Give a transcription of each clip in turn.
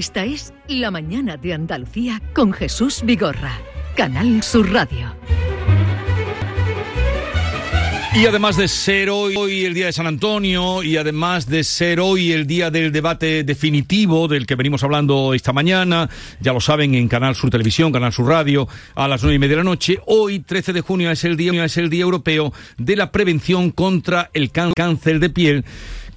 Esta es La Mañana de Andalucía con Jesús Vigorra, Canal Sur Radio. Y además de ser hoy el día de San Antonio y además de ser hoy el día del debate definitivo del que venimos hablando esta mañana, ya lo saben en Canal Sur Televisión, Canal Sur Radio, a las nueve y media de la noche, hoy 13 de junio es el día, es el día europeo de la prevención contra el cáncer de piel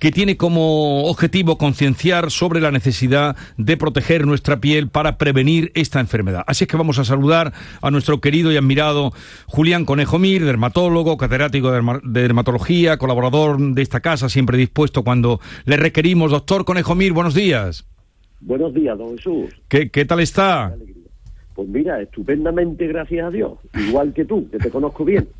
que tiene como objetivo concienciar sobre la necesidad de proteger nuestra piel para prevenir esta enfermedad. Así es que vamos a saludar a nuestro querido y admirado Julián Conejo Mir, dermatólogo, catedrático de dermatología, colaborador de esta casa, siempre dispuesto cuando le requerimos. Doctor Conejo Mir, buenos días. Buenos días, don Jesús. ¿Qué, qué tal está? Pues mira, estupendamente, gracias a Dios. Igual que tú, que te conozco bien.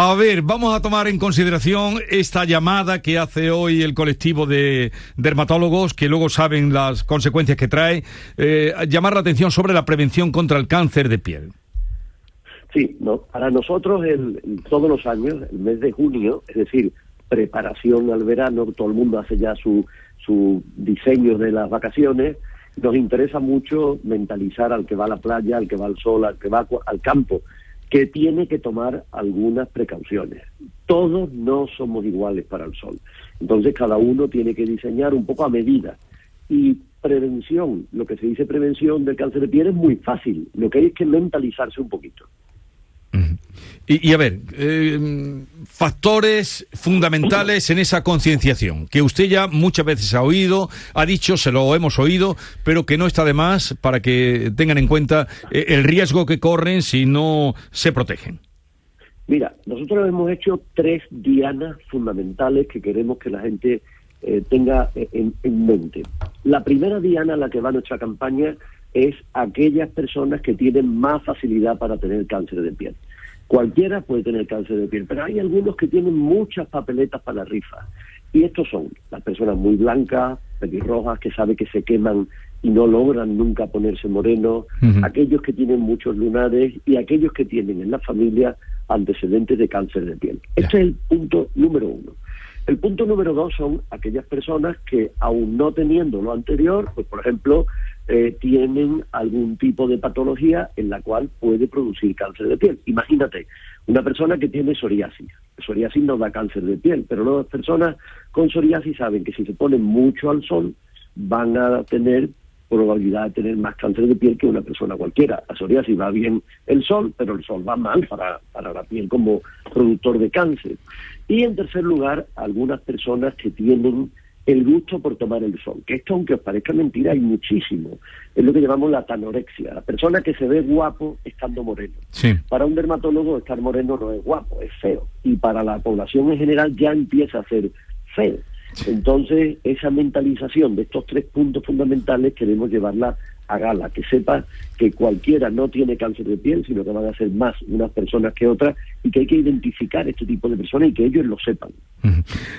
a ver, vamos a tomar en consideración esta llamada que hace hoy el colectivo de dermatólogos, que luego saben las consecuencias que trae, eh, llamar la atención sobre la prevención contra el cáncer de piel. Sí, no, para nosotros el, todos los años, el mes de junio, es decir, preparación al verano, todo el mundo hace ya su, su diseño de las vacaciones, nos interesa mucho mentalizar al que va a la playa, al que va al sol, al que va al campo, que tiene que tomar algunas precauciones. Todos no somos iguales para el sol. Entonces cada uno tiene que diseñar un poco a medida. Y prevención, lo que se dice prevención del cáncer de piel es muy fácil. Lo que hay es que mentalizarse un poquito. Y, a ver, eh, factores fundamentales en esa concienciación, que usted ya muchas veces ha oído, ha dicho, se lo hemos oído, pero que no está de más para que tengan en cuenta eh, el riesgo que corren si no se protegen. Mira, nosotros hemos hecho tres dianas fundamentales que queremos que la gente eh, tenga en, en mente. La primera diana a la que va nuestra campaña es aquellas personas que tienen más facilidad para tener cáncer de piel. Cualquiera puede tener cáncer de piel, pero hay algunos que tienen muchas papeletas para la rifa. Y estos son las personas muy blancas, pelirrojas, que saben que se queman y no logran nunca ponerse moreno, aquellos que tienen muchos lunares y aquellos que tienen en la familia antecedentes de cáncer de piel. Este es el punto número uno. El punto número dos son aquellas personas que, aún no teniendo lo anterior, pues por ejemplo, eh, tienen algún tipo de patología en la cual puede producir cáncer de piel. Imagínate, una persona que tiene psoriasis. Psoriasis no da cáncer de piel, pero las personas con psoriasis saben que si se ponen mucho al sol van a tener probabilidad de tener más cáncer de piel que una persona cualquiera. La psoriasis va bien el sol, pero el sol va mal para, para la piel como productor de cáncer. Y en tercer lugar, algunas personas que tienen el gusto por tomar el sol, que esto aunque os parezca mentira hay muchísimo, es lo que llamamos la tanorexia, la persona que se ve guapo estando moreno. Para un dermatólogo estar moreno no es guapo, es feo, y para la población en general ya empieza a ser feo. Entonces, esa mentalización de estos tres puntos fundamentales queremos llevarla a gala, que sepa que cualquiera no tiene cáncer de piel, sino que van a ser más unas personas que otras y que hay que identificar este tipo de personas y que ellos lo sepan.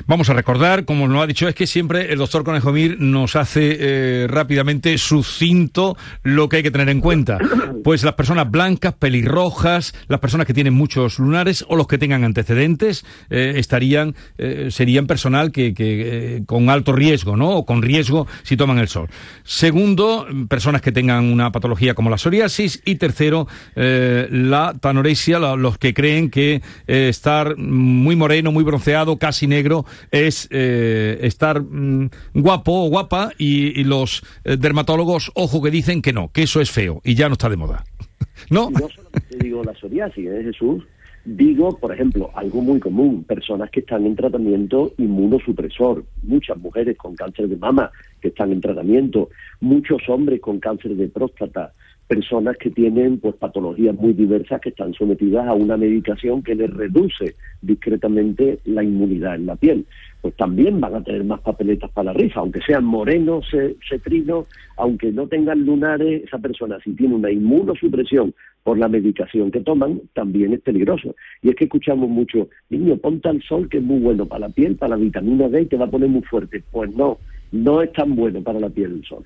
Vamos a recordar, como nos ha dicho, es que siempre el doctor Conejo Mir nos hace eh, rápidamente sucinto lo que hay que tener en cuenta. Pues las personas blancas, pelirrojas, las personas que tienen muchos lunares o los que tengan antecedentes eh, estarían, eh, serían personal que, que con alto riesgo, ¿no? O con riesgo si toman el sol. Segundo, personas que tengan una patología como la psoriasis y tercero, eh, la tanorexia, los que creen que eh, estar muy moreno, muy bronceado, casi negro, es eh, estar mm, guapo o guapa y, los dermatólogos, ojo, que dicen que no, que eso es feo y ya no está de moda. ¿No? No solamente digo la psoriasis, ¿eh, Jesús? Digo, por ejemplo, algo muy común, personas que están en tratamiento inmunosupresor, muchas mujeres con cáncer de mama que están en tratamiento, muchos hombres con cáncer de próstata, personas que tienen pues patologías muy diversas que están sometidas a una medicación que les reduce discretamente la inmunidad en la piel. Pues también van a tener más papeletas para la rifa, aunque sean morenos, cetrinos, aunque no tengan lunares, esa persona si tiene una inmunosupresión por la medicación que toman, también es peligroso. Y es que escuchamos mucho, niño, ponte al sol que es muy bueno para la piel, para la vitamina D y te va a poner muy fuerte. Pues no, no es tan bueno para la piel el sol.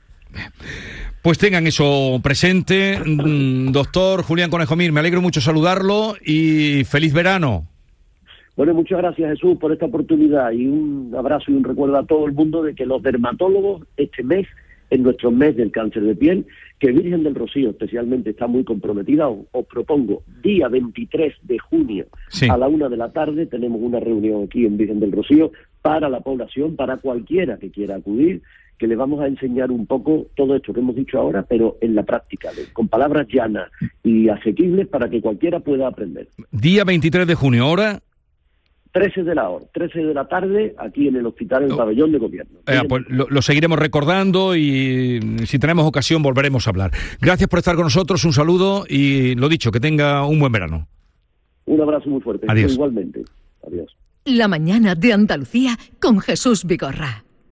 Pues tengan eso presente. Mm, doctor Julián Conejomir, me alegro mucho saludarlo y feliz verano. Bueno, muchas gracias Jesús por esta oportunidad y un abrazo y un recuerdo a todo el mundo de que los dermatólogos este mes, en nuestro mes del cáncer de piel, que Virgen del Rocío especialmente está muy comprometida, os, propongo día 23 de junio a la una de la tarde, tenemos una reunión aquí en Virgen del Rocío para la población, para cualquiera que quiera acudir, que le vamos a enseñar un poco todo esto que hemos dicho ahora, pero en la práctica, con palabras llanas y asequibles para que cualquiera pueda aprender. Día 23 de junio, hora 13 de la hora, 13 de la tarde, aquí en el hospital, en el oh. pabellón de gobierno. Eh, pues lo, seguiremos recordando y si tenemos ocasión volveremos a hablar. Gracias por estar con nosotros, un saludo y lo dicho, que tenga un buen verano. Un abrazo muy fuerte. Adiós. Igualmente. Adiós. La mañana de Andalucía con Jesús Vigorra.